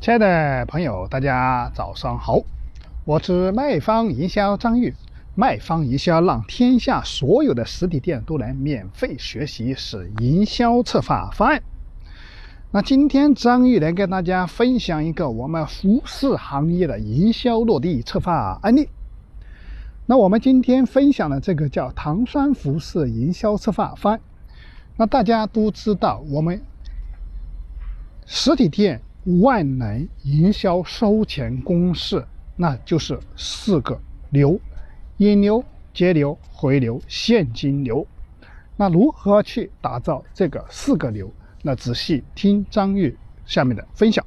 亲爱的朋友，大家早上好，我是卖方营销张玉。卖方营销让天下所有的实体店都能免费学习是营销策划方案。那今天张玉来跟大家分享一个我们服饰行业的营销落地策划案例。那我们今天分享的这个叫唐山服饰营销策划方案。那大家都知道，我们实体店。万能营销收钱公式，那就是四个流：引流、节流、回流、现金流。那如何去打造这个四个流？那仔细听张玉下面的分享。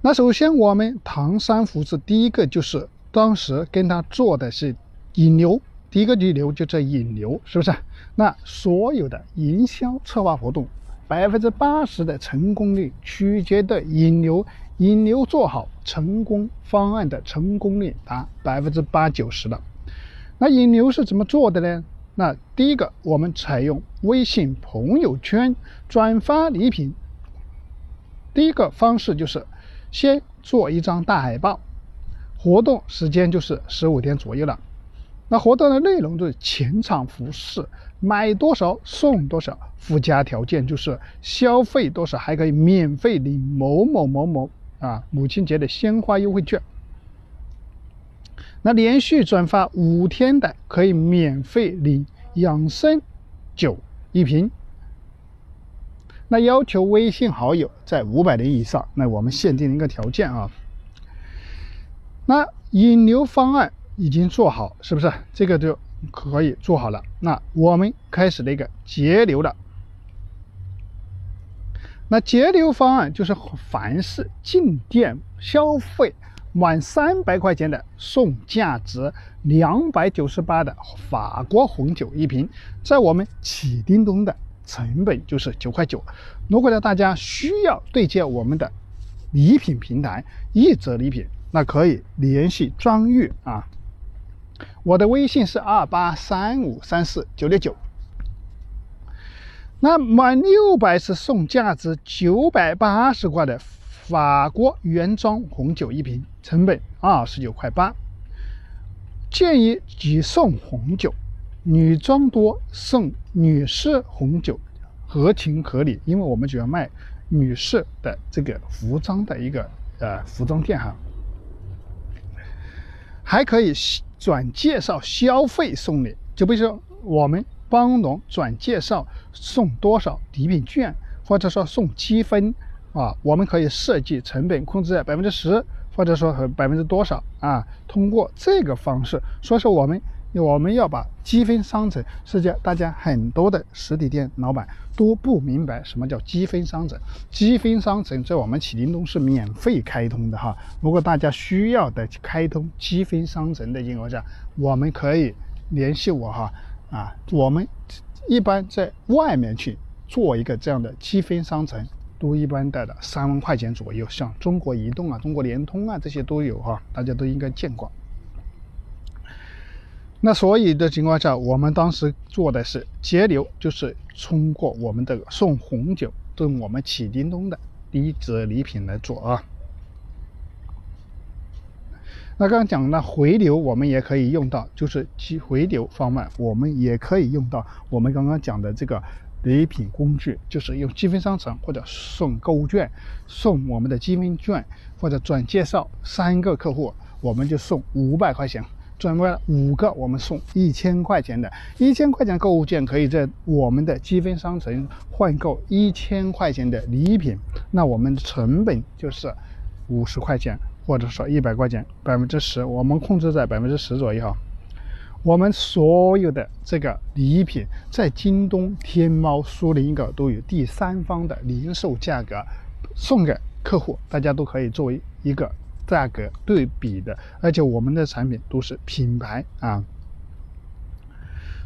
那首先，我们唐山服饰第一个就是当时跟他做的是引流，第一个引流就叫引流，是不是？那所有的营销策划活动。百分之八十的成功率取决的引流，引流做好，成功方案的成功率达百分之八九十的。那引流是怎么做的呢？那第一个，我们采用微信朋友圈转发礼品。第一个方式就是先做一张大海报，活动时间就是十五天左右了。那活动的内容就是前场服饰，买多少送多少，附加条件就是消费多少还可以免费领某某某某啊母亲节的鲜花优惠券。那连续转发五天的可以免费领养生酒一瓶。那要求微信好友在五百人以上，那我们限定一个条件啊。那引流方案。已经做好，是不是？这个就可以做好了。那我们开始那个节流了。那节流方案就是，凡是进店消费满三百块钱的，送价值两百九十八的法国红酒一瓶。在我们启叮咚的成本就是九块九。如果呢大家需要对接我们的礼品平台一折礼品，那可以联系张玉啊。我的微信是二八三五三四九六九。那满六百是送价值九百八十块的法国原装红酒一瓶，成本二十九块八。建议只送红酒，女装多送女士红酒，合情合理。因为我们主要卖女士的这个服装的一个呃服装店哈，还可以。转介绍消费送礼，就比如说我们帮农转介绍送多少礼品券，或者说送积分啊，我们可以设计成本控制在百分之十，或者说百分之多少啊，通过这个方式，所以说我们。我们要把积分商城，世界大家很多的实体店老板都不明白什么叫积分商城。积分商城在我们启灵东是免费开通的哈。如果大家需要的开通积分商城的情况下，我们可以联系我哈。啊，我们一般在外面去做一个这样的积分商城，都一般带的三万块钱左右，像中国移动啊、中国联通啊这些都有哈，大家都应该见过。那所以的情况下，我们当时做的是节流，就是通过我们的送红酒，对我们起叮咚的低折礼品来做啊。那刚刚讲了回流，我们也可以用到，就是积回流方案，我们也可以用到我们刚刚讲的这个礼品工具，就是用积分商城或者送购物券，送我们的积分券或者转介绍三个客户，我们就送五百块钱。转过来五个，我们送一千块钱的，一千块钱购物券可以在我们的积分商城换购一千块钱的礼品，那我们的成本就是五十块钱，或者说一百块钱，百分之十，我们控制在百分之十左右哈。我们所有的这个礼品在京东、天猫、苏宁购都有第三方的零售价格送给客户，大家都可以作为一个。价格对比的，而且我们的产品都是品牌啊，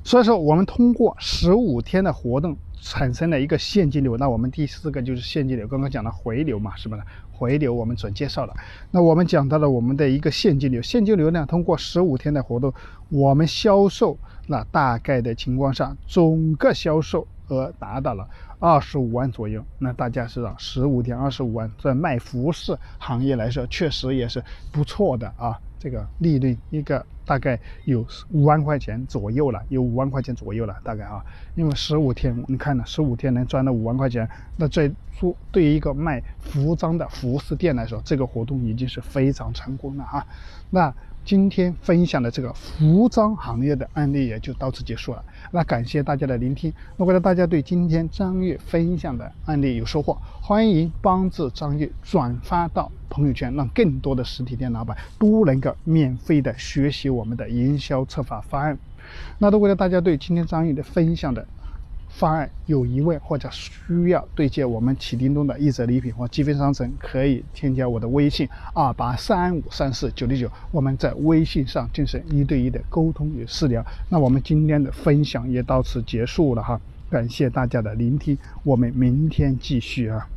所以说我们通过十五天的活动产生了一个现金流。那我们第四个就是现金流，刚刚讲的回流嘛，是不是？回流我们转介绍了。那我们讲到了我们的一个现金流，现金流呢，通过十五天的活动，我们销售那大概的情况下，总个销售额达到了二十五万左右。那大家知道，十五天二十五万，在卖服饰行业来说，确实也是不错的啊。这个利润一个大概有五万块钱左右了，有五万块钱左右了，大概啊。因为十五天，你看呢，十五天能赚到五万块钱，那在说对于一个卖服装的服饰店来说，这个活动已经是非常成功了啊。那。今天分享的这个服装行业的案例也就到此结束了。那感谢大家的聆听。如果大家对今天张悦分享的案例有收获，欢迎帮助张悦转发到朋友圈，让更多的实体店老板都能够免费的学习我们的营销策划方案。那如果大家对今天张玉的分享的，方案有疑问或者需要对接我们启叮咚的一折礼品或积分商城，可以添加我的微信二八三五三四九六九，我们在微信上进行一对一的沟通与私聊。那我们今天的分享也到此结束了哈，感谢大家的聆听，我们明天继续啊。